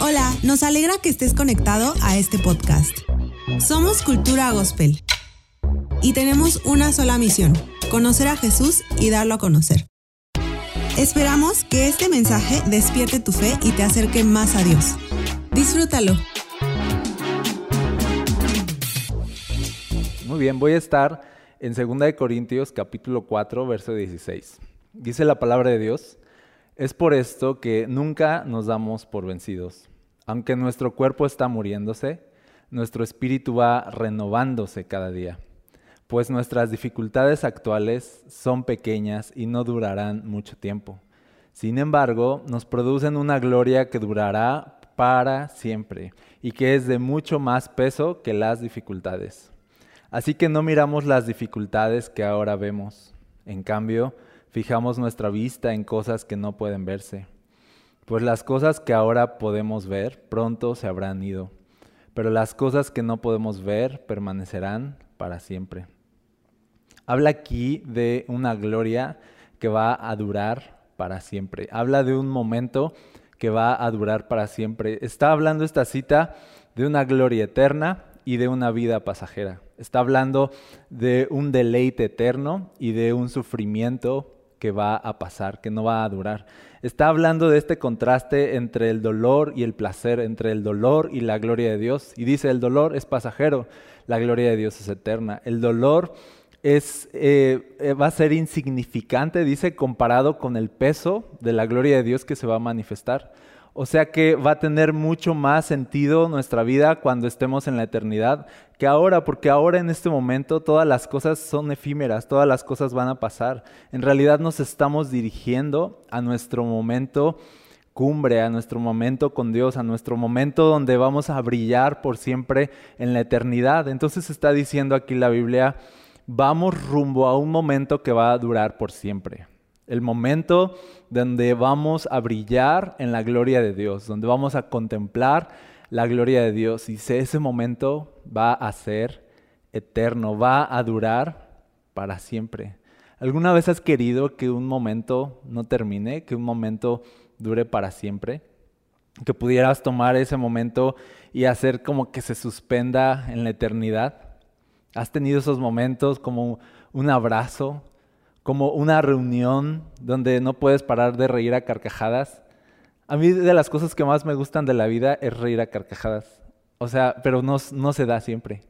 Hola, nos alegra que estés conectado a este podcast. Somos Cultura Gospel y tenemos una sola misión, conocer a Jesús y darlo a conocer. Esperamos que este mensaje despierte tu fe y te acerque más a Dios. Disfrútalo. Muy bien, voy a estar en 2 Corintios capítulo 4, verso 16. Dice la palabra de Dios, es por esto que nunca nos damos por vencidos. Aunque nuestro cuerpo está muriéndose, nuestro espíritu va renovándose cada día, pues nuestras dificultades actuales son pequeñas y no durarán mucho tiempo. Sin embargo, nos producen una gloria que durará para siempre y que es de mucho más peso que las dificultades. Así que no miramos las dificultades que ahora vemos. En cambio, fijamos nuestra vista en cosas que no pueden verse. Pues las cosas que ahora podemos ver pronto se habrán ido, pero las cosas que no podemos ver permanecerán para siempre. Habla aquí de una gloria que va a durar para siempre. Habla de un momento que va a durar para siempre. Está hablando esta cita de una gloria eterna y de una vida pasajera. Está hablando de un deleite eterno y de un sufrimiento que va a pasar, que no va a durar. Está hablando de este contraste entre el dolor y el placer, entre el dolor y la gloria de Dios. Y dice, el dolor es pasajero, la gloria de Dios es eterna. El dolor es, eh, va a ser insignificante, dice, comparado con el peso de la gloria de Dios que se va a manifestar. O sea que va a tener mucho más sentido nuestra vida cuando estemos en la eternidad que ahora, porque ahora en este momento todas las cosas son efímeras, todas las cosas van a pasar. En realidad nos estamos dirigiendo a nuestro momento cumbre, a nuestro momento con Dios, a nuestro momento donde vamos a brillar por siempre en la eternidad. Entonces está diciendo aquí la Biblia, vamos rumbo a un momento que va a durar por siempre el momento donde vamos a brillar en la gloria de Dios, donde vamos a contemplar la gloria de Dios. Y ese momento va a ser eterno, va a durar para siempre. ¿Alguna vez has querido que un momento no termine, que un momento dure para siempre? Que pudieras tomar ese momento y hacer como que se suspenda en la eternidad. ¿Has tenido esos momentos como un abrazo, como una reunión donde no puedes parar de reír a carcajadas. A mí de las cosas que más me gustan de la vida es reír a carcajadas. O sea, pero no, no se da siempre.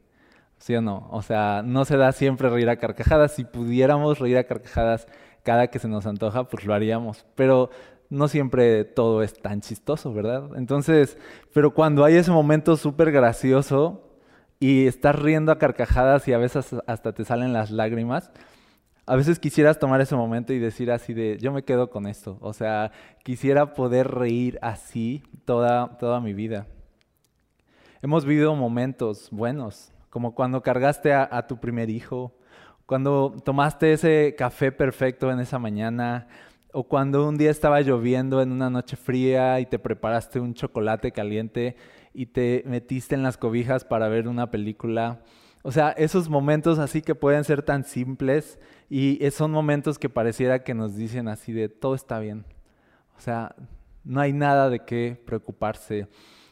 ¿Sí o no? O sea, no se da siempre reír a carcajadas. Si pudiéramos reír a carcajadas cada que se nos antoja, pues lo haríamos. Pero no siempre todo es tan chistoso, ¿verdad? Entonces, pero cuando hay ese momento súper gracioso y estás riendo a carcajadas y a veces hasta te salen las lágrimas, a veces quisieras tomar ese momento y decir así de, yo me quedo con esto. O sea, quisiera poder reír así toda, toda mi vida. Hemos vivido momentos buenos, como cuando cargaste a, a tu primer hijo, cuando tomaste ese café perfecto en esa mañana, o cuando un día estaba lloviendo en una noche fría y te preparaste un chocolate caliente y te metiste en las cobijas para ver una película. O sea, esos momentos así que pueden ser tan simples y son momentos que pareciera que nos dicen así de todo está bien. O sea, no hay nada de qué preocuparse.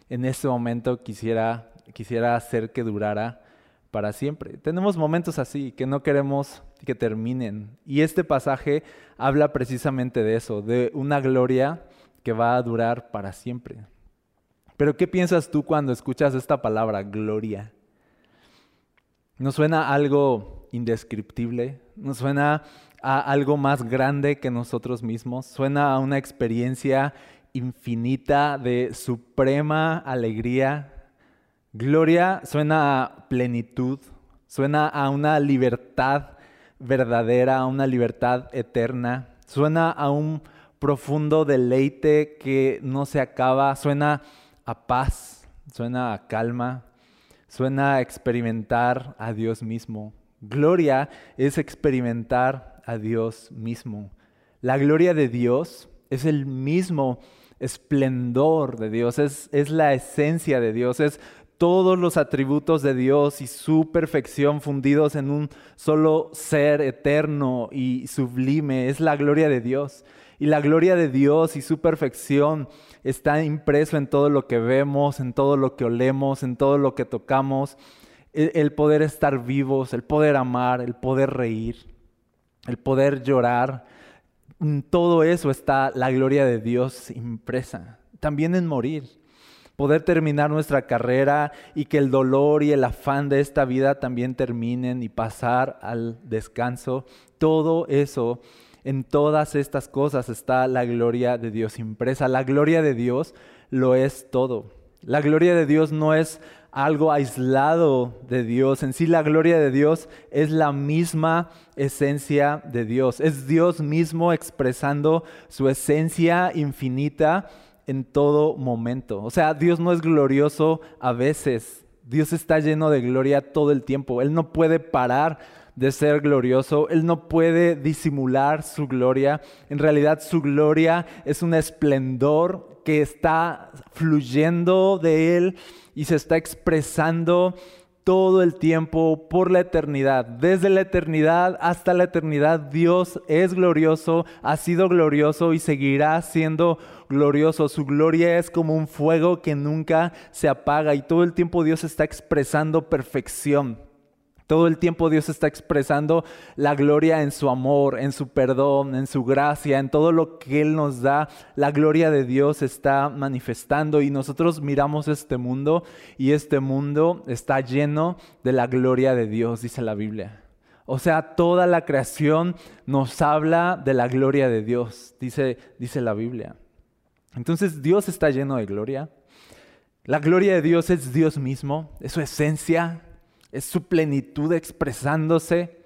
En este momento quisiera, quisiera hacer que durara para siempre. Tenemos momentos así que no queremos que terminen. Y este pasaje habla precisamente de eso, de una gloria que va a durar para siempre. Pero ¿qué piensas tú cuando escuchas esta palabra, gloria? ¿No suena algo indescriptible, suena a algo más grande que nosotros mismos, suena a una experiencia infinita de suprema alegría. Gloria suena a plenitud, suena a una libertad verdadera, a una libertad eterna, suena a un profundo deleite que no se acaba, suena a paz, suena a calma, suena a experimentar a Dios mismo. Gloria es experimentar a Dios mismo. La gloria de Dios es el mismo esplendor de Dios, es, es, la esencia de Dios, es todos los atributos de Dios y su perfección fundidos en un solo ser eterno y sublime, es la gloria de Dios. Y la gloria de Dios y su perfección está impreso en todo lo que vemos, en todo lo que olemos, en todo lo que tocamos. El, poder estar vivos, el poder amar, el poder reír, el poder llorar. En todo eso está la gloria de Dios impresa. También en morir. Poder terminar nuestra carrera y que el dolor y el afán de esta vida también terminen y pasar al descanso. Todo eso en todas estas cosas está la gloria de Dios impresa. La gloria de Dios lo es todo. La gloria de Dios no es algo aislado de Dios. En sí la gloria de Dios es la misma esencia de Dios. Es Dios mismo expresando su esencia infinita en todo momento. O sea, Dios no es glorioso a veces. Dios está lleno de gloria todo el tiempo. Él no puede parar de ser glorioso. Él no puede disimular su gloria. En realidad su gloria es un esplendor que está fluyendo de Él y se está expresando todo el tiempo por la eternidad. Desde la eternidad hasta la eternidad Dios es glorioso, ha sido glorioso y seguirá siendo glorioso. Su gloria es como un fuego que nunca se apaga y todo el tiempo Dios está expresando perfección. Todo el tiempo Dios está expresando la gloria en su amor, en su perdón, en su gracia, en todo lo que Él nos da. La gloria de Dios está manifestando y nosotros miramos este mundo y este mundo está lleno de la gloria de Dios, dice la Biblia. O sea, toda la creación nos habla de la gloria de Dios, dice, dice la Biblia. Entonces Dios está lleno de gloria. La gloria de Dios es Dios mismo, es su esencia, es su plenitud expresándose.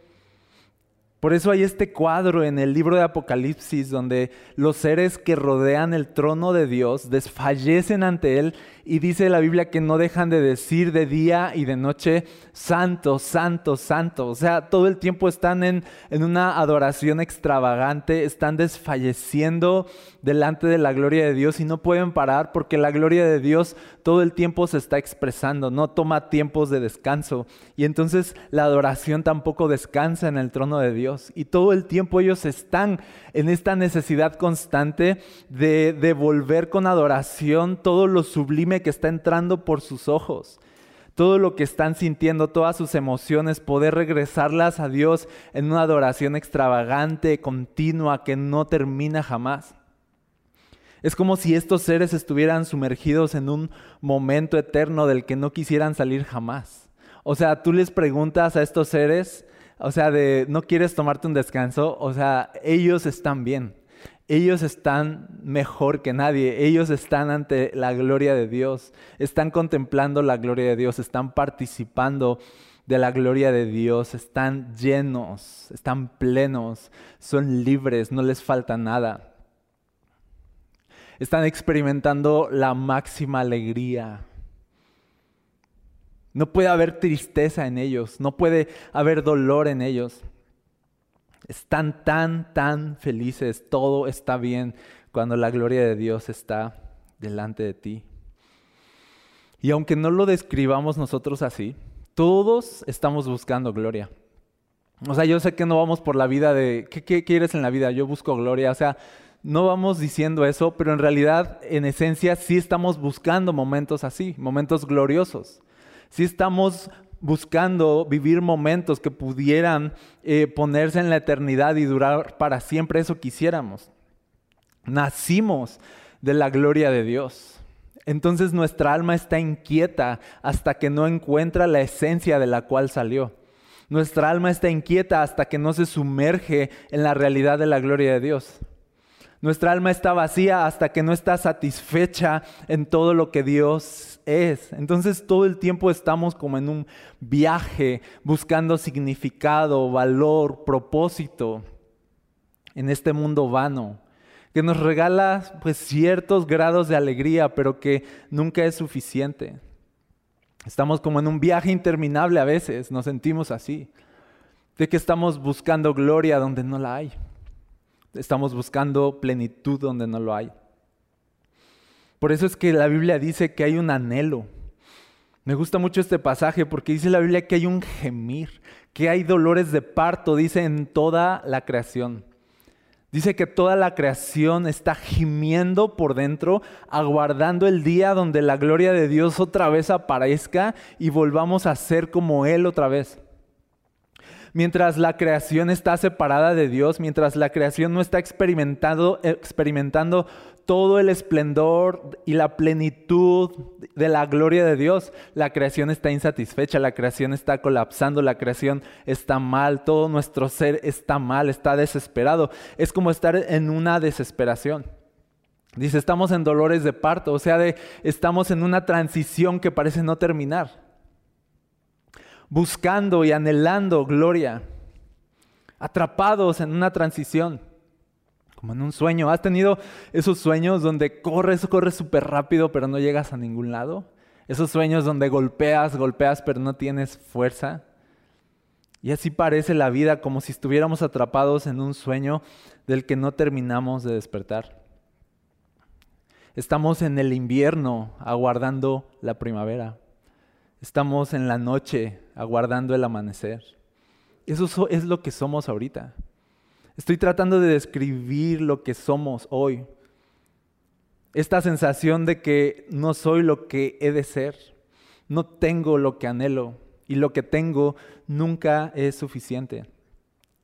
Por eso hay este cuadro en el libro de Apocalipsis donde los seres que rodean el trono de Dios desfallecen ante Él y dice la Biblia que no dejan de decir de día y de noche, santo, santo, santo. O sea, todo el tiempo están en, en una adoración extravagante, están desfalleciendo delante de la gloria de Dios y no pueden parar porque la gloria de Dios todo el tiempo se está expresando, no toma tiempos de descanso. Y entonces la adoración tampoco descansa en el trono de Dios. Y todo el tiempo ellos están en esta necesidad constante de devolver con adoración todo lo sublime que está entrando por sus ojos todo lo que están sintiendo, todas sus emociones, poder regresarlas a Dios en una adoración extravagante, continua, que no termina jamás. Es como si estos seres estuvieran sumergidos en un momento eterno del que no quisieran salir jamás. O sea, tú les preguntas a estos seres, o sea, de no quieres tomarte un descanso, o sea, ellos están bien. Ellos están mejor que nadie, ellos están ante la gloria de Dios, están contemplando la gloria de Dios, están participando de la gloria de Dios, están llenos, están plenos, son libres, no les falta nada están experimentando la máxima alegría. No puede haber tristeza en ellos, no puede haber dolor en ellos. Están tan, tan felices, todo está bien cuando la gloria de Dios está delante de ti. Y aunque no lo describamos nosotros así, todos estamos buscando gloria. O sea, yo sé que no vamos por la vida de, ¿qué, quieres en la vida? Yo busco gloria. O sea, no vamos diciendo eso, pero en realidad, en esencia, sí estamos buscando momentos así, momentos gloriosos. Sí estamos buscando vivir momentos que pudieran eh, ponerse en la eternidad y durar para siempre. Eso quisiéramos. Nacimos de la gloria de Dios. Entonces nuestra alma está inquieta hasta que no encuentra la esencia de la cual salió. Nuestra alma está inquieta hasta que no se sumerge en la realidad de la gloria de Dios. Nuestra alma está vacía hasta que no está satisfecha en todo lo que Dios es. Entonces todo el tiempo estamos como en un viaje buscando significado, valor, propósito en este mundo vano que nos regala pues ciertos grados de alegría, pero que nunca es suficiente. Estamos como en un viaje interminable a veces, nos sentimos así, de que estamos buscando gloria donde no la hay. Estamos buscando plenitud donde no lo hay. Por eso es que la Biblia dice que hay un anhelo. Me gusta mucho este pasaje porque dice la Biblia que hay un gemir, que hay dolores de parto, dice en toda la creación. Dice que toda la creación está gimiendo por dentro, aguardando el día donde la gloria de Dios otra vez aparezca y volvamos a ser como Él otra vez. Mientras la creación está separada de Dios, mientras la creación no está experimentando, experimentando todo el esplendor y la plenitud de la gloria de Dios, la creación está insatisfecha, la creación está colapsando, la creación está mal, todo nuestro ser está mal, está desesperado. Es como estar en una desesperación. Dice, estamos en dolores de parto, o sea, estamos en una transición que parece no terminar. Buscando y anhelando gloria, atrapados en una transición como en un sueño. ¿Has tenido esos sueños donde corres, corres súper rápido, pero no llegas a ningún lado? Esos sueños donde golpeas, golpeas, pero no tienes fuerza. Y así parece la vida, como si estuviéramos atrapados en un sueño del que no terminamos de despertar. Estamos en el invierno aguardando la primavera. Estamos en la noche aguardando el amanecer. Eso es lo que somos ahorita. Estoy tratando de describir lo que somos hoy. Esta sensación de que no soy lo que he de ser, no tengo lo que anhelo y lo que tengo nunca es suficiente.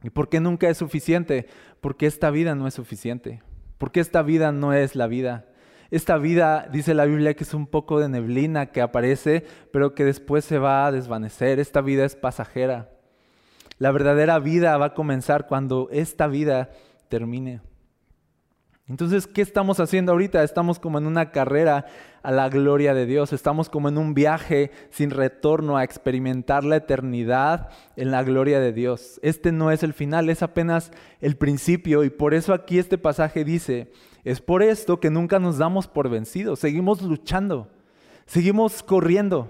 ¿Y por qué nunca es suficiente? Porque esta vida no es suficiente. Porque esta vida no es la vida. Esta vida, dice la Biblia, que es un poco de neblina que aparece, pero que después se va a desvanecer. Esta vida es pasajera. La verdadera vida va a comenzar cuando esta vida termine. Entonces, ¿qué estamos haciendo ahorita? Estamos como en una carrera a la gloria de Dios, estamos como en un viaje sin retorno a experimentar la eternidad en la gloria de Dios. Este no es el final, es apenas el principio y por eso aquí este pasaje dice, es por esto que nunca nos damos por vencidos, seguimos luchando, seguimos corriendo.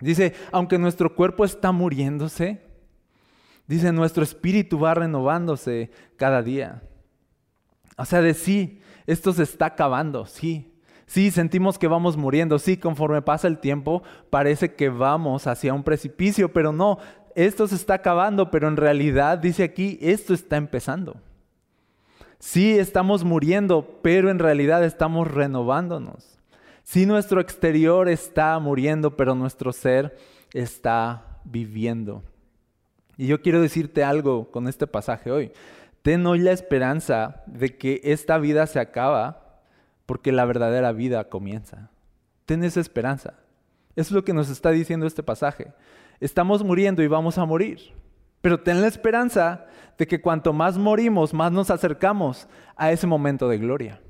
Dice, aunque nuestro cuerpo está muriéndose, Dice, nuestro espíritu va renovándose cada día. O sea, de sí, esto se está acabando, sí. Sí, sentimos que vamos muriendo, sí, conforme pasa el tiempo parece que vamos hacia un precipicio, pero no, esto se está acabando, pero en realidad, dice aquí, esto está empezando. Sí, estamos muriendo, pero en realidad estamos renovándonos. Sí, nuestro exterior está muriendo, pero nuestro ser está viviendo. Y yo quiero decirte algo con este pasaje hoy. Ten hoy la esperanza de que esta vida se acaba porque la verdadera vida comienza. Ten esa esperanza. Es lo que nos está diciendo este pasaje. Estamos muriendo y vamos a morir. Pero ten la esperanza de que cuanto más morimos, más nos acercamos a ese momento de gloria.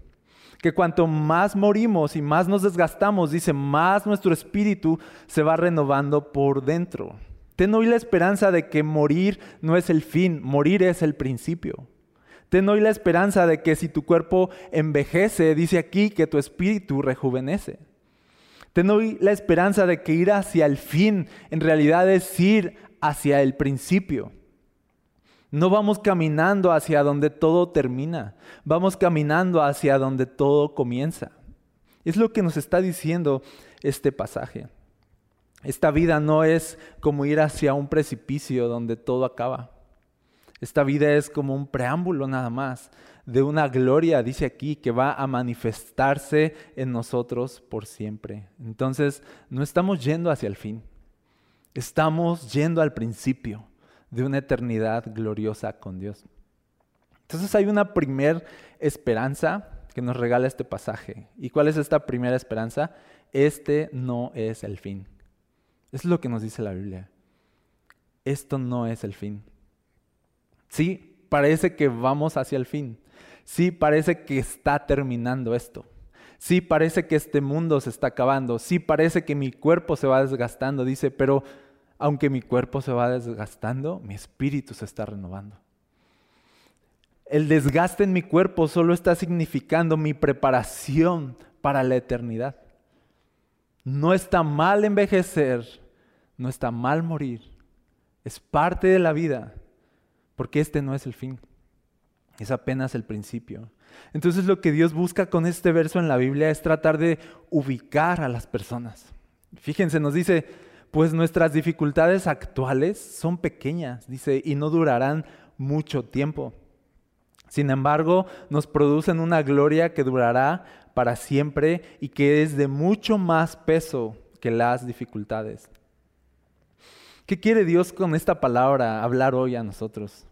Que cuanto más morimos y más nos desgastamos, dice, más nuestro espíritu se va renovando por dentro. Ten hoy la esperanza de que morir no es el fin, morir es el principio. Ten hoy la esperanza de que si tu cuerpo envejece, dice aquí que tu espíritu rejuvenece. Ten hoy la esperanza de que ir hacia el fin en realidad es ir hacia el principio. No vamos caminando hacia donde todo termina, vamos caminando hacia donde todo comienza. Es lo que nos está diciendo este pasaje. Esta vida no es como ir hacia un precipicio donde todo acaba. Esta vida es como un preámbulo nada más de una gloria, dice aquí, que va a manifestarse en nosotros por siempre. Entonces, no estamos yendo hacia el fin, estamos yendo al principio de una eternidad gloriosa con Dios. Entonces hay una primer esperanza que nos regala este pasaje. ¿Y cuál es esta primera esperanza? Este no es el fin. Es lo que nos dice la Biblia. Esto no es el fin. Sí, parece que vamos hacia el fin. Sí, parece que está terminando esto. Sí, parece que este mundo se está acabando. Sí, parece que mi cuerpo se va desgastando. Dice, pero aunque mi cuerpo se va desgastando, mi espíritu se está renovando. El desgaste en mi cuerpo solo está significando mi preparación para la eternidad. No está mal envejecer, no está mal morir. Es parte de la vida, porque este no es el fin, es apenas el principio. Entonces lo que Dios busca con este verso en la Biblia es tratar de ubicar a las personas. Fíjense, nos dice, pues nuestras dificultades actuales son pequeñas, dice, y no durarán mucho tiempo. Sin embargo, nos producen una gloria que durará para siempre y que es de mucho más peso que las dificultades. ¿Qué quiere Dios con esta palabra hablar hoy a nosotros?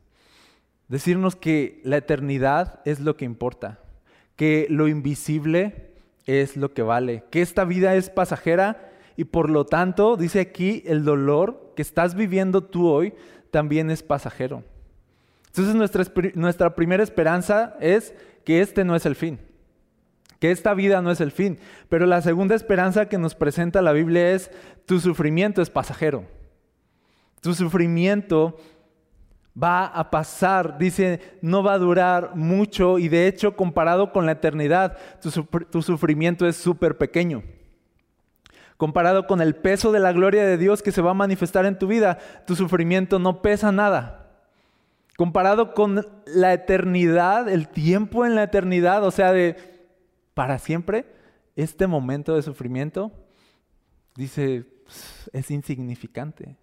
Decirnos que la eternidad es lo que importa, que lo invisible es lo que vale, que esta vida es pasajera y por lo tanto, dice aquí, el dolor que estás viviendo tú hoy también es pasajero. Entonces nuestra, nuestra primera esperanza es que este no es el fin, que esta vida no es el fin. Pero la segunda esperanza que nos presenta la Biblia es tu sufrimiento es pasajero. Tu sufrimiento va a pasar, dice, no va a durar mucho y de hecho comparado con la eternidad, tu, sufrimiento es súper pequeño. Comparado con el peso de la gloria de Dios que se va a manifestar en tu vida, tu sufrimiento no pesa nada. Comparado con la eternidad, el tiempo en la eternidad, o sea, de para siempre, este momento de sufrimiento, dice, es insignificante.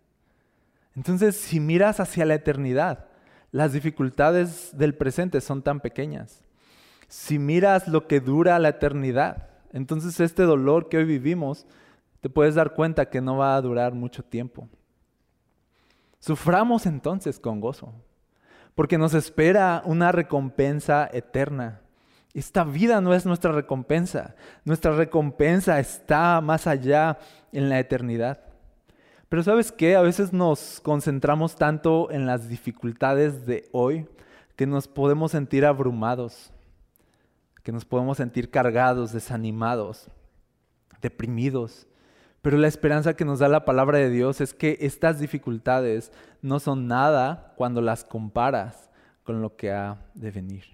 Entonces, si miras hacia la eternidad, las dificultades del presente son tan pequeñas. Si miras lo que dura la eternidad, entonces este dolor que hoy vivimos, te puedes dar cuenta que no va a durar mucho tiempo. Suframos entonces con gozo, porque nos espera una recompensa eterna. Esta vida no es nuestra recompensa, nuestra recompensa está más allá en la eternidad. Pero sabes qué, a veces nos concentramos tanto en las dificultades de hoy que nos podemos sentir abrumados, que nos podemos sentir cargados, desanimados, deprimidos. Pero la esperanza que nos da la palabra de Dios es que estas dificultades no son nada cuando las comparas con lo que ha de venir.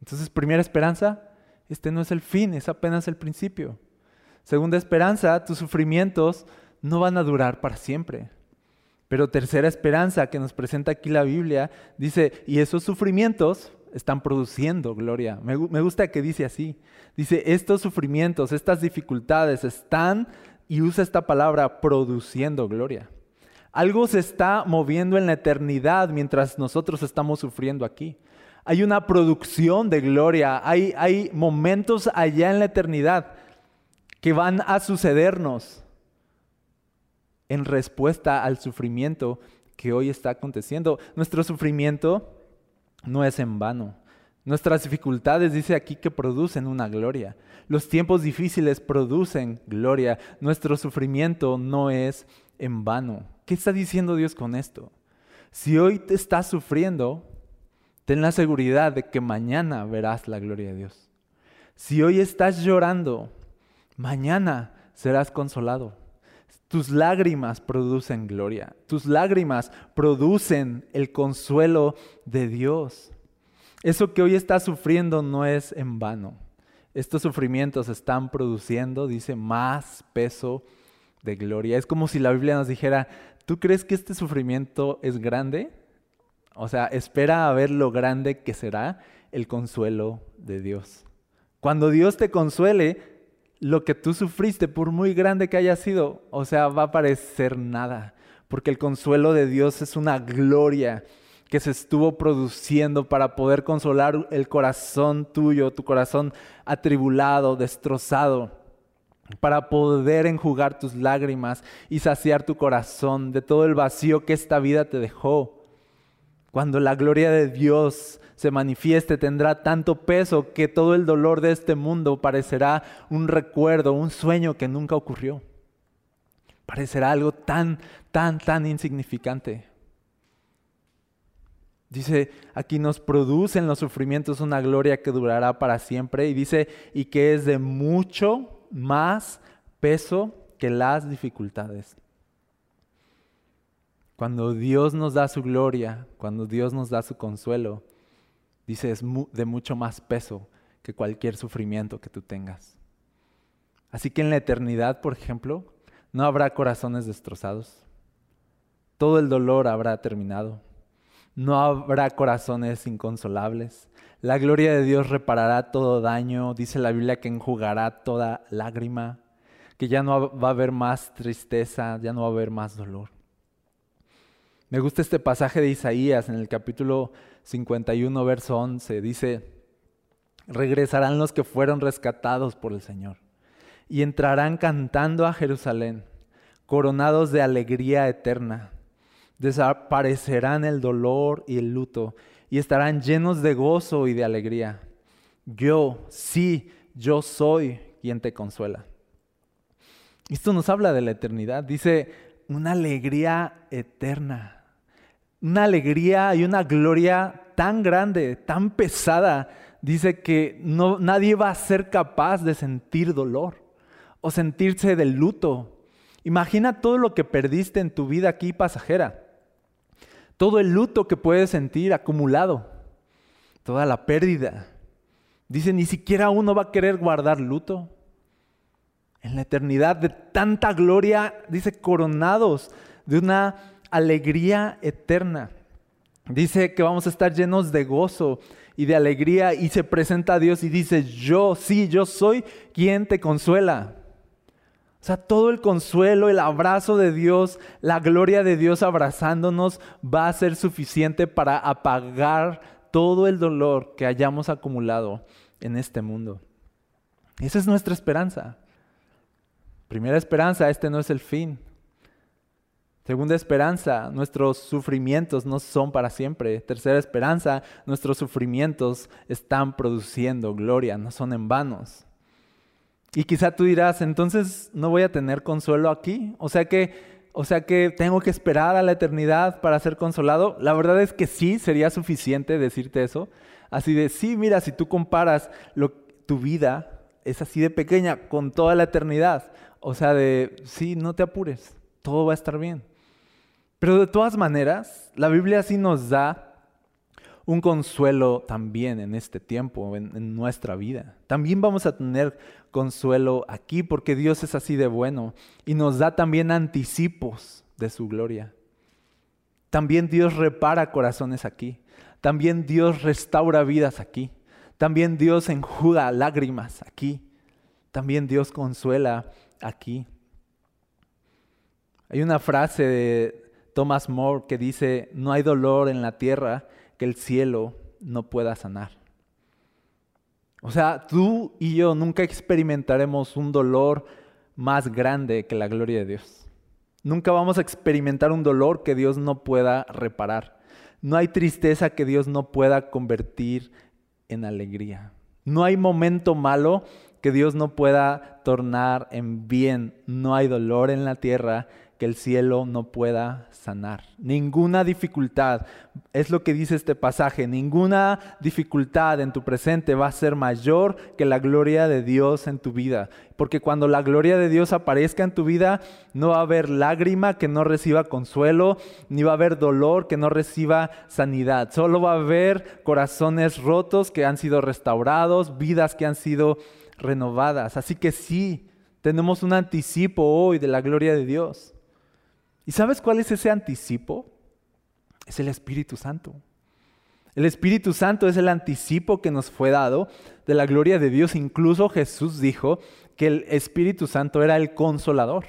Entonces, primera esperanza, este no es el fin, es apenas el principio. Segunda esperanza, tus sufrimientos no van a durar para siempre. Pero tercera esperanza que nos presenta aquí la Biblia dice, y esos sufrimientos están produciendo gloria. Me, gusta que dice así. Dice, estos sufrimientos, estas dificultades están, y usa esta palabra, produciendo gloria. Algo se está moviendo en la eternidad mientras nosotros estamos sufriendo aquí. Hay una producción de gloria, hay, hay momentos allá en la eternidad que van a sucedernos en respuesta al sufrimiento que hoy está aconteciendo. Nuestro sufrimiento no es en vano. Nuestras dificultades dice aquí que producen una gloria. Los tiempos difíciles producen gloria. Nuestro sufrimiento no es en vano. ¿Qué está diciendo Dios con esto? Si hoy te estás sufriendo, ten la seguridad de que mañana verás la gloria de Dios. Si hoy estás llorando, mañana serás consolado. Tus lágrimas producen gloria. Tus lágrimas producen el consuelo de Dios. Eso que hoy estás sufriendo no es en vano. Estos sufrimientos están produciendo, dice, más peso de gloria. Es como si la Biblia nos dijera, ¿tú crees que este sufrimiento es grande? O sea, espera a ver lo grande que será el consuelo de Dios. Cuando Dios te consuele, lo que tú sufriste, por muy grande que haya sido, o sea, va a parecer nada, porque el consuelo de Dios es una gloria que se estuvo produciendo para poder consolar el corazón tuyo, tu corazón atribulado, destrozado, para poder enjugar tus lágrimas y saciar tu corazón de todo el vacío que esta vida te dejó. Cuando la gloria de Dios se manifieste tendrá tanto peso que todo el dolor de este mundo parecerá un recuerdo, un sueño que nunca ocurrió. Parecerá algo tan, tan, tan insignificante. Dice, aquí nos producen los sufrimientos una gloria que durará para siempre. Y dice, y que es de mucho más peso que las dificultades. Cuando Dios nos da su gloria, cuando Dios nos da su consuelo, Dice, es de mucho más peso que cualquier sufrimiento que tú tengas. Así que en la eternidad, por ejemplo, no habrá corazones destrozados. Todo el dolor habrá terminado. No habrá corazones inconsolables. La gloria de Dios reparará todo daño. Dice la Biblia que enjugará toda lágrima, que ya no va a haber más tristeza, ya no va a haber más dolor. Me gusta este pasaje de Isaías en el capítulo 51, verso 11. Dice, regresarán los que fueron rescatados por el Señor y entrarán cantando a Jerusalén, coronados de alegría eterna. Desaparecerán el dolor y el luto y estarán llenos de gozo y de alegría. Yo, sí, yo soy quien te consuela. Esto nos habla de la eternidad. Dice una alegría eterna. Una alegría y una gloria tan grande, tan pesada. Dice que no, nadie va a ser capaz de sentir dolor o sentirse del luto. Imagina todo lo que perdiste en tu vida aquí pasajera. Todo el luto que puedes sentir acumulado. Toda la pérdida. Dice, ni siquiera uno va a querer guardar luto. En la eternidad de tanta gloria, dice, coronados de una alegría eterna. Dice que vamos a estar llenos de gozo y de alegría y se presenta a Dios y dice, yo, sí, yo soy quien te consuela. O sea, todo el consuelo, el abrazo de Dios, la gloria de Dios abrazándonos va a ser suficiente para apagar todo el dolor que hayamos acumulado en este mundo. Esa es nuestra esperanza. Primera esperanza, este no es el fin. Segunda esperanza, nuestros sufrimientos no son para siempre. Tercera esperanza, nuestros sufrimientos están produciendo gloria, no son en vanos. Y quizá tú dirás, entonces no voy a tener consuelo aquí. O sea que, o sea que tengo que esperar a la eternidad para ser consolado. La verdad es que sí, sería suficiente decirte eso. Así de, sí, mira, si tú comparas tu vida, es así de pequeña con toda la eternidad. O sea, de, sí, no te apures, todo va a estar bien. Pero de todas maneras, la Biblia sí nos da un consuelo también en este tiempo, en, nuestra vida. También vamos a tener consuelo aquí porque Dios es así de bueno y nos da también anticipos de su gloria. También Dios repara corazones aquí. También Dios restaura vidas aquí. También Dios enjuga lágrimas aquí. También Dios consuela aquí. Hay una frase de Thomas More que dice, no hay dolor en la tierra que el cielo no pueda sanar. O sea, tú y yo nunca experimentaremos un dolor más grande que la gloria de Dios. Nunca vamos a experimentar un dolor que Dios no pueda reparar. No hay tristeza que Dios no pueda convertir en alegría. No hay momento malo que Dios no pueda tornar en bien. No hay dolor en la tierra que el cielo no pueda sanar. Ninguna dificultad, es lo que dice este pasaje, ninguna dificultad en tu presente va a ser mayor que la gloria de Dios en tu vida. Porque cuando la gloria de Dios aparezca en tu vida, no va a haber lágrima que no reciba consuelo, ni va a haber dolor que no reciba sanidad. Solo va a haber corazones rotos que han sido restaurados, vidas que han sido renovadas. Así que sí, tenemos un anticipo hoy de la gloria de Dios. ¿Y sabes cuál es ese anticipo? Es el Espíritu Santo. El Espíritu Santo es el anticipo que nos fue dado de la gloria de Dios. Incluso Jesús dijo que el Espíritu Santo era el consolador.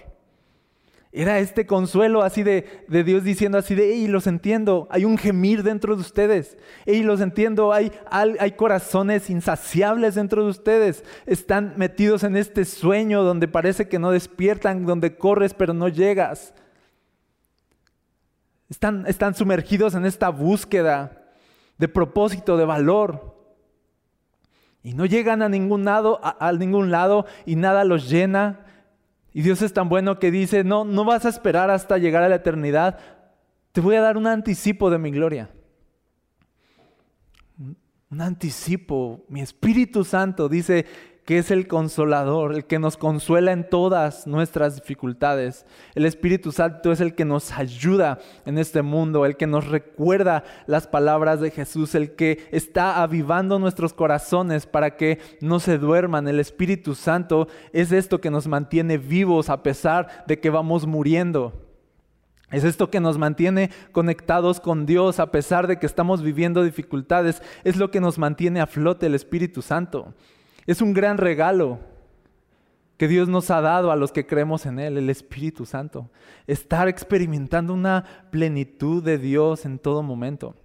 Era este consuelo así de, Dios diciendo así de, hey, los entiendo, hay un gemir dentro de ustedes. Hey, los entiendo, hay, hay corazones insaciables dentro de ustedes. Están metidos en este sueño donde parece que no despiertan, donde corres pero no llegas. Están, sumergidos en esta búsqueda de propósito, de valor. Y no llegan a ningún lado, a, ningún lado y nada los llena. Y Dios es tan bueno que dice, no, no vas a esperar hasta llegar a la eternidad. Te voy a dar un anticipo de mi gloria. Un anticipo. Mi Espíritu Santo dice, que es el consolador, el que nos consuela en todas nuestras dificultades. El Espíritu Santo es el que nos ayuda en este mundo, el que nos recuerda las palabras de Jesús, el que está avivando nuestros corazones para que no se duerman. El Espíritu Santo es esto que nos mantiene vivos a pesar de que vamos muriendo. Es esto que nos mantiene conectados con Dios a pesar de que estamos viviendo dificultades. Es lo que nos mantiene a flote el Espíritu Santo. Es un gran regalo. que Dios nos ha dado a los que creemos en Él, el Espíritu Santo. Estar experimentando una plenitud de Dios en todo momento.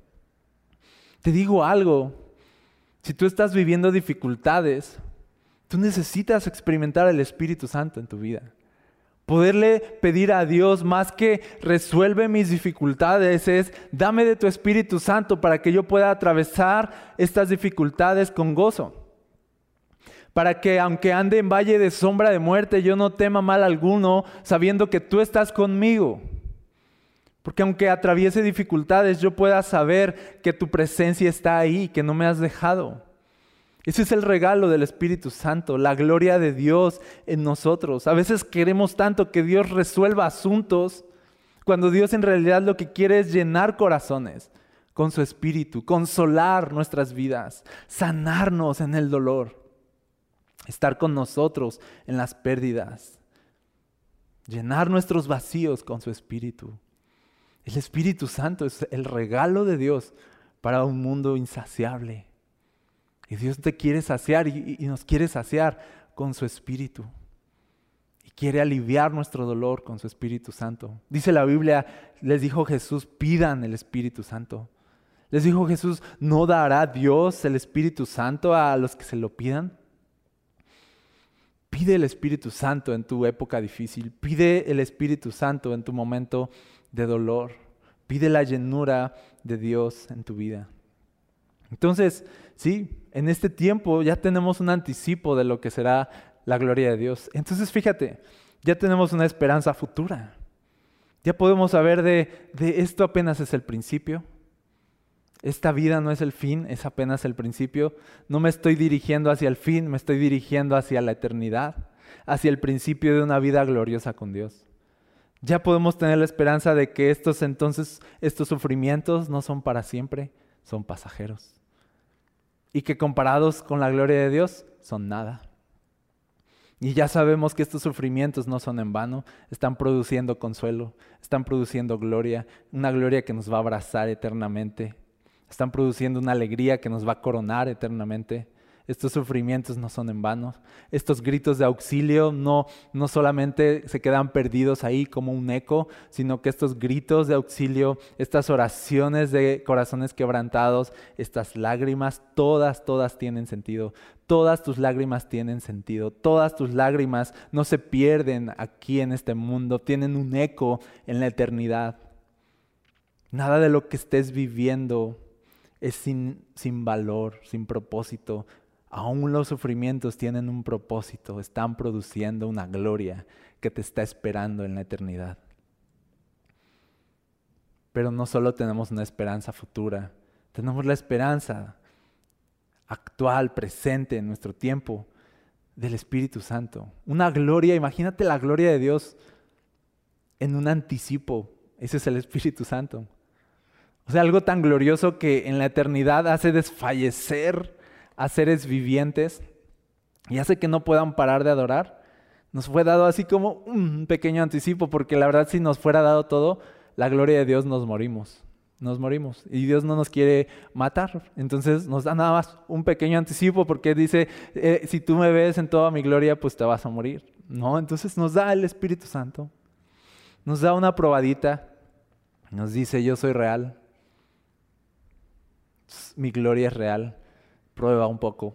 Te digo algo, si tú estás viviendo dificultades, tú necesitas experimentar el Espíritu Santo en tu vida. Poderle pedir a Dios más que resuelve mis dificultades es dame de tu Espíritu Santo para que yo pueda atravesar estas dificultades con gozo. Para que aunque ande en valle de sombra de muerte, yo no tema mal alguno, sabiendo que tú estás conmigo. Porque aunque atraviese dificultades, yo pueda saber que tu presencia está ahí, que no me has dejado. Ese es el regalo del Espíritu Santo, la gloria de Dios en nosotros. A veces queremos tanto que Dios resuelva asuntos cuando Dios en realidad lo que quiere es llenar corazones con su Espíritu, consolar nuestras vidas, sanarnos en el dolor, estar con nosotros en las pérdidas, llenar nuestros vacíos con su Espíritu. El Espíritu Santo es el regalo de Dios para un mundo insaciable. Y Dios te quiere saciar y, nos quiere saciar con su Espíritu. Y quiere aliviar nuestro dolor con su Espíritu Santo. Dice la Biblia, les dijo Jesús, pidan el Espíritu Santo. Les dijo Jesús, ¿no dará Dios el Espíritu Santo a los que se lo pidan? Pide el Espíritu Santo en tu época difícil. Pide el Espíritu Santo en tu momento de dolor. Pide la llenura de Dios en tu vida. Entonces, sí, en este tiempo ya tenemos un anticipo de lo que será la gloria de Dios. Entonces, fíjate, ya tenemos una esperanza futura. Ya podemos saber de, de esto apenas es el principio. Esta vida no es el fin, es apenas el principio. No me estoy dirigiendo hacia el fin, me estoy dirigiendo hacia la eternidad, hacia el principio de una vida gloriosa con Dios. Ya podemos tener la esperanza de que estos entonces, estos sufrimientos no son para siempre, son pasajeros y que comparados con la gloria de Dios son nada. Y ya sabemos que estos sufrimientos no son en vano, están produciendo consuelo, están produciendo gloria, una gloria que nos va a abrazar eternamente, están produciendo una alegría que nos va a coronar eternamente. Estos sufrimientos no son en vano. Estos gritos de auxilio no, no solamente se quedan perdidos ahí como un eco, sino que estos gritos de auxilio, estas oraciones de corazones quebrantados, estas lágrimas, todas, todas tienen sentido. Todas tus lágrimas tienen sentido. Todas tus lágrimas no se pierden aquí en este mundo, tienen un eco en la eternidad. Nada de lo que estés viviendo es sin, sin valor, sin propósito, Aún los sufrimientos tienen un propósito, están produciendo una gloria que te está esperando en la eternidad. Pero no solo tenemos una esperanza futura, tenemos la esperanza actual, presente en nuestro tiempo del Espíritu Santo. Una gloria, imagínate la gloria de Dios en un anticipo. Ese es el Espíritu Santo. O sea, algo tan glorioso que en la eternidad hace desfallecer a seres vivientes y hace que no puedan parar de adorar. Nos fue dado así como un pequeño anticipo, porque la verdad si nos fuera dado todo, la gloria de Dios nos morimos. Nos morimos y Dios no nos quiere matar. Entonces nos da nada más un pequeño anticipo porque dice, eh, si tú me ves en toda mi gloria, pues te vas a morir. No, entonces nos da el Espíritu Santo. Nos da una probadita. Nos dice, yo soy real. Mi gloria es real prueba un poco,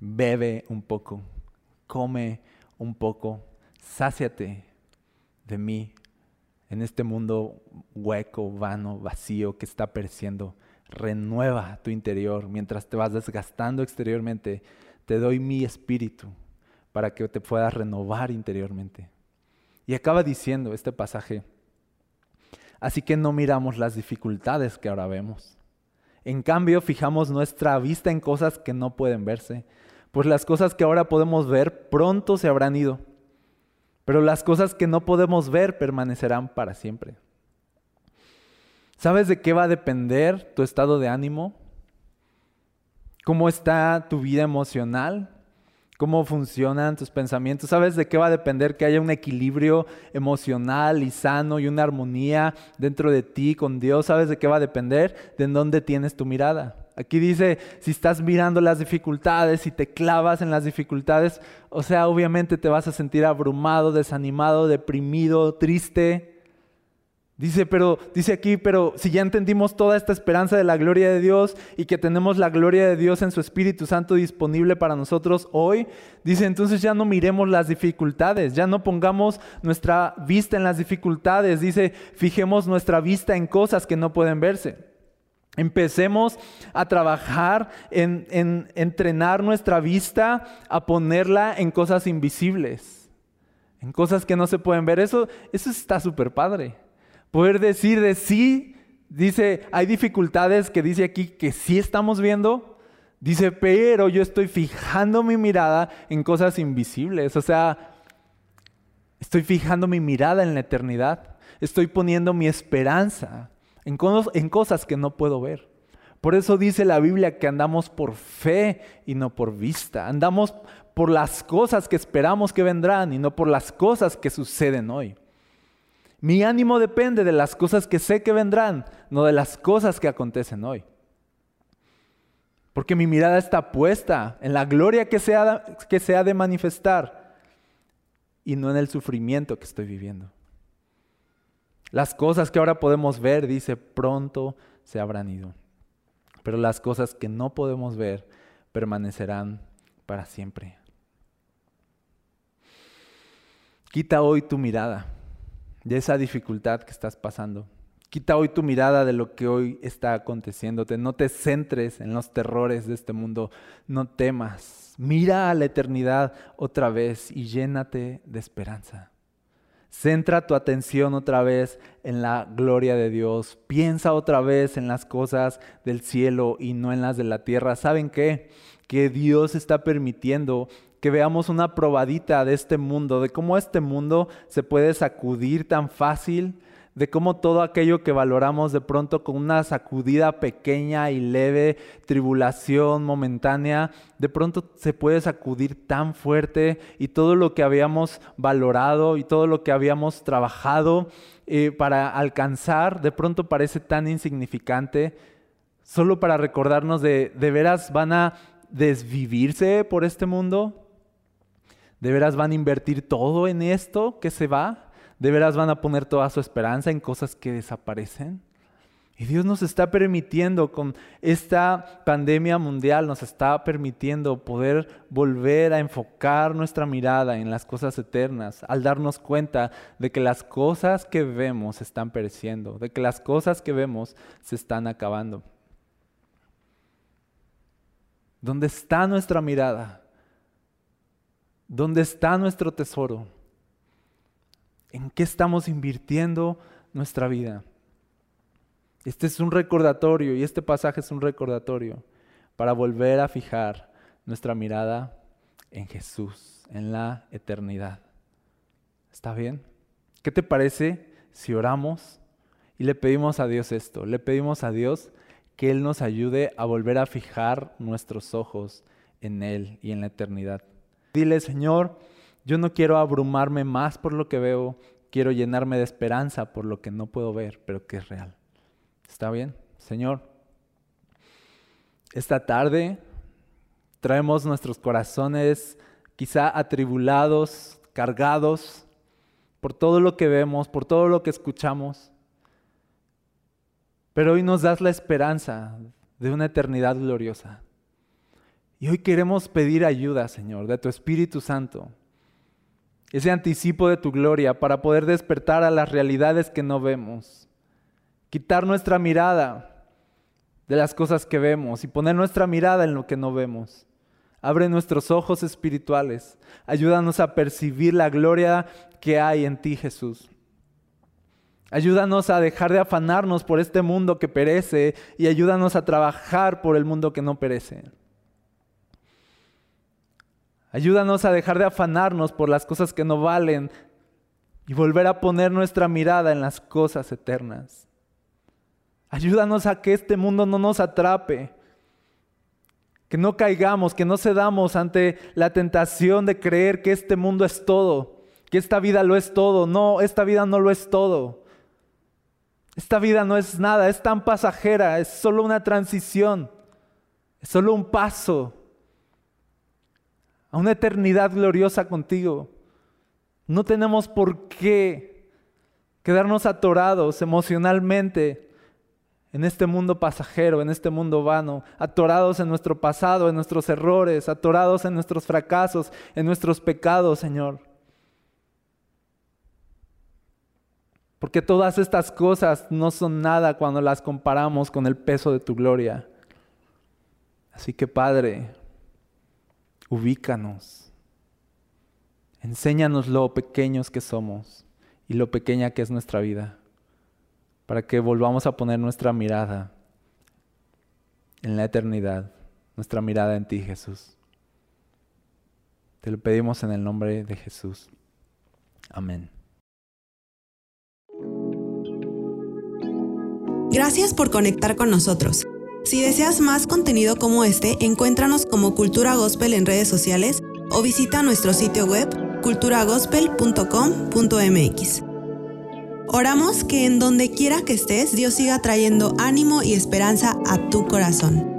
bebe un poco, come un poco, sáciate de mí en este mundo hueco, vano, vacío que está pereciendo. Renueva tu interior mientras te vas desgastando exteriormente. Te doy mi espíritu para que te puedas renovar interiormente. Y acaba diciendo este pasaje, así que no miramos las dificultades que ahora vemos en cambio, fijamos nuestra vista en cosas que no pueden verse, pues las cosas que ahora podemos ver pronto se habrán ido, pero las cosas que no podemos ver permanecerán para siempre. ¿Sabes de qué va a depender tu estado de ánimo? ¿Cómo está tu vida emocional? Cómo funcionan tus pensamientos. ¿Sabes de qué va a depender que haya un equilibrio emocional y sano y una armonía dentro de ti con Dios? ¿Sabes de qué va a depender? De en dónde tienes tu mirada. Aquí dice, si estás mirando las dificultades, si te clavas en las dificultades, o sea, obviamente te vas a sentir abrumado, desanimado, deprimido, triste. Dice, pero dice aquí, pero si ya entendimos toda esta esperanza de la gloria de Dios y que tenemos la gloria de Dios en su Espíritu Santo disponible para nosotros hoy, dice, entonces ya no miremos las dificultades, ya no pongamos nuestra vista en las dificultades, dice, fijemos nuestra vista en cosas que no pueden verse. Empecemos a trabajar en, entrenar nuestra vista, a ponerla en cosas invisibles, en cosas que no se pueden ver. Eso, eso está súper padre. Poder decir de sí, dice, hay dificultades que dice aquí que sí estamos viendo. Dice, pero yo estoy fijando mi mirada en cosas invisibles. O sea, estoy fijando mi mirada en la eternidad. Estoy poniendo mi esperanza en, cosas que no puedo ver. Por eso dice la Biblia que andamos por fe y no por vista. Andamos por las cosas que esperamos que vendrán y no por las cosas que suceden hoy. Mi ánimo depende de las cosas que sé que vendrán, no de las cosas que acontecen hoy. Porque mi mirada está puesta en la gloria que se ha, que se ha de manifestar y no en el sufrimiento que estoy viviendo. Las cosas que ahora podemos ver, dice, pronto se habrán ido. Pero las cosas que no podemos ver permanecerán para siempre. Quita hoy tu mirada de esa dificultad que estás pasando. Quita hoy tu mirada de lo que hoy está aconteciéndote. No te centres en los terrores de este mundo. No temas. Mira a la eternidad otra vez y llénate de esperanza. Centra tu atención otra vez en la gloria de Dios. Piensa otra vez en las cosas del cielo y no en las de la tierra. ¿Saben qué? Que Dios está permitiendo que veamos una probadita de este mundo, de cómo este mundo se puede sacudir tan fácil de cómo todo aquello que valoramos de pronto con una sacudida pequeña y leve, tribulación momentánea, de pronto se puede sacudir tan fuerte y todo lo que habíamos valorado y todo lo que habíamos trabajado eh, para alcanzar, de pronto parece tan insignificante, solo para recordarnos de, de veras van a desvivirse por este mundo, de veras van a invertir todo en esto que se va. ¿De veras van a poner toda su esperanza en cosas que desaparecen? Y Dios nos está permitiendo con esta pandemia mundial, nos está permitiendo poder volver a enfocar nuestra mirada en las cosas eternas, al darnos cuenta de que las cosas que vemos están pereciendo, de que las cosas que vemos se están acabando. ¿Dónde está nuestra mirada? ¿Dónde está nuestro tesoro? ¿En qué estamos invirtiendo nuestra vida? Este es un recordatorio y este pasaje es un recordatorio para volver a fijar nuestra mirada en Jesús, en la eternidad. ¿Está bien? ¿Qué te parece si oramos y le pedimos a Dios esto? Le pedimos a Dios que Él nos ayude a volver a fijar nuestros ojos en Él y en la eternidad. Dile, Señor, yo no quiero abrumarme más por lo que veo, quiero llenarme de esperanza por lo que no puedo ver, pero que es real. ¿Está bien? Señor, esta tarde traemos nuestros corazones quizá atribulados, cargados por todo lo que vemos, por todo lo que escuchamos. Pero hoy nos das la esperanza de una eternidad gloriosa. Y hoy queremos pedir ayuda, Señor, de tu Espíritu Santo ese anticipo de tu gloria para poder despertar a las realidades que no vemos, quitar nuestra mirada de las cosas que vemos y poner nuestra mirada en lo que no vemos. Abre nuestros ojos espirituales, ayúdanos a percibir la gloria que hay en ti, Jesús. Ayúdanos a dejar de afanarnos por este mundo que perece y ayúdanos a trabajar por el mundo que no perece. Ayúdanos a dejar de afanarnos por las cosas que no valen y volver a poner nuestra mirada en las cosas eternas. Ayúdanos a que este mundo no nos atrape, que no caigamos, que no cedamos ante la tentación de creer que este mundo es todo, que esta vida lo es todo. No, esta vida no lo es todo. Esta vida no es nada, es tan pasajera, es solo una transición. Es solo un paso a una eternidad gloriosa contigo. No tenemos por qué quedarnos atorados emocionalmente en este mundo pasajero, en este mundo vano, atorados en nuestro pasado, en nuestros errores, atorados en nuestros fracasos, en nuestros pecados, Señor. Porque todas estas cosas no son nada cuando las comparamos con el peso de tu gloria. Así que Padre, ubícanos. Enséñanos lo pequeños que somos y lo pequeña que es nuestra vida para que volvamos a poner nuestra mirada en la eternidad, nuestra mirada en ti, Jesús. Te lo pedimos en el nombre de Jesús. Amén. Gracias por conectar con nosotros. Si deseas más contenido como este, encuéntranos como Cultura Gospel en redes sociales o visita nuestro sitio web culturagospel.com.mx. Oramos que en donde quiera que estés, Dios siga trayendo ánimo y esperanza a tu corazón.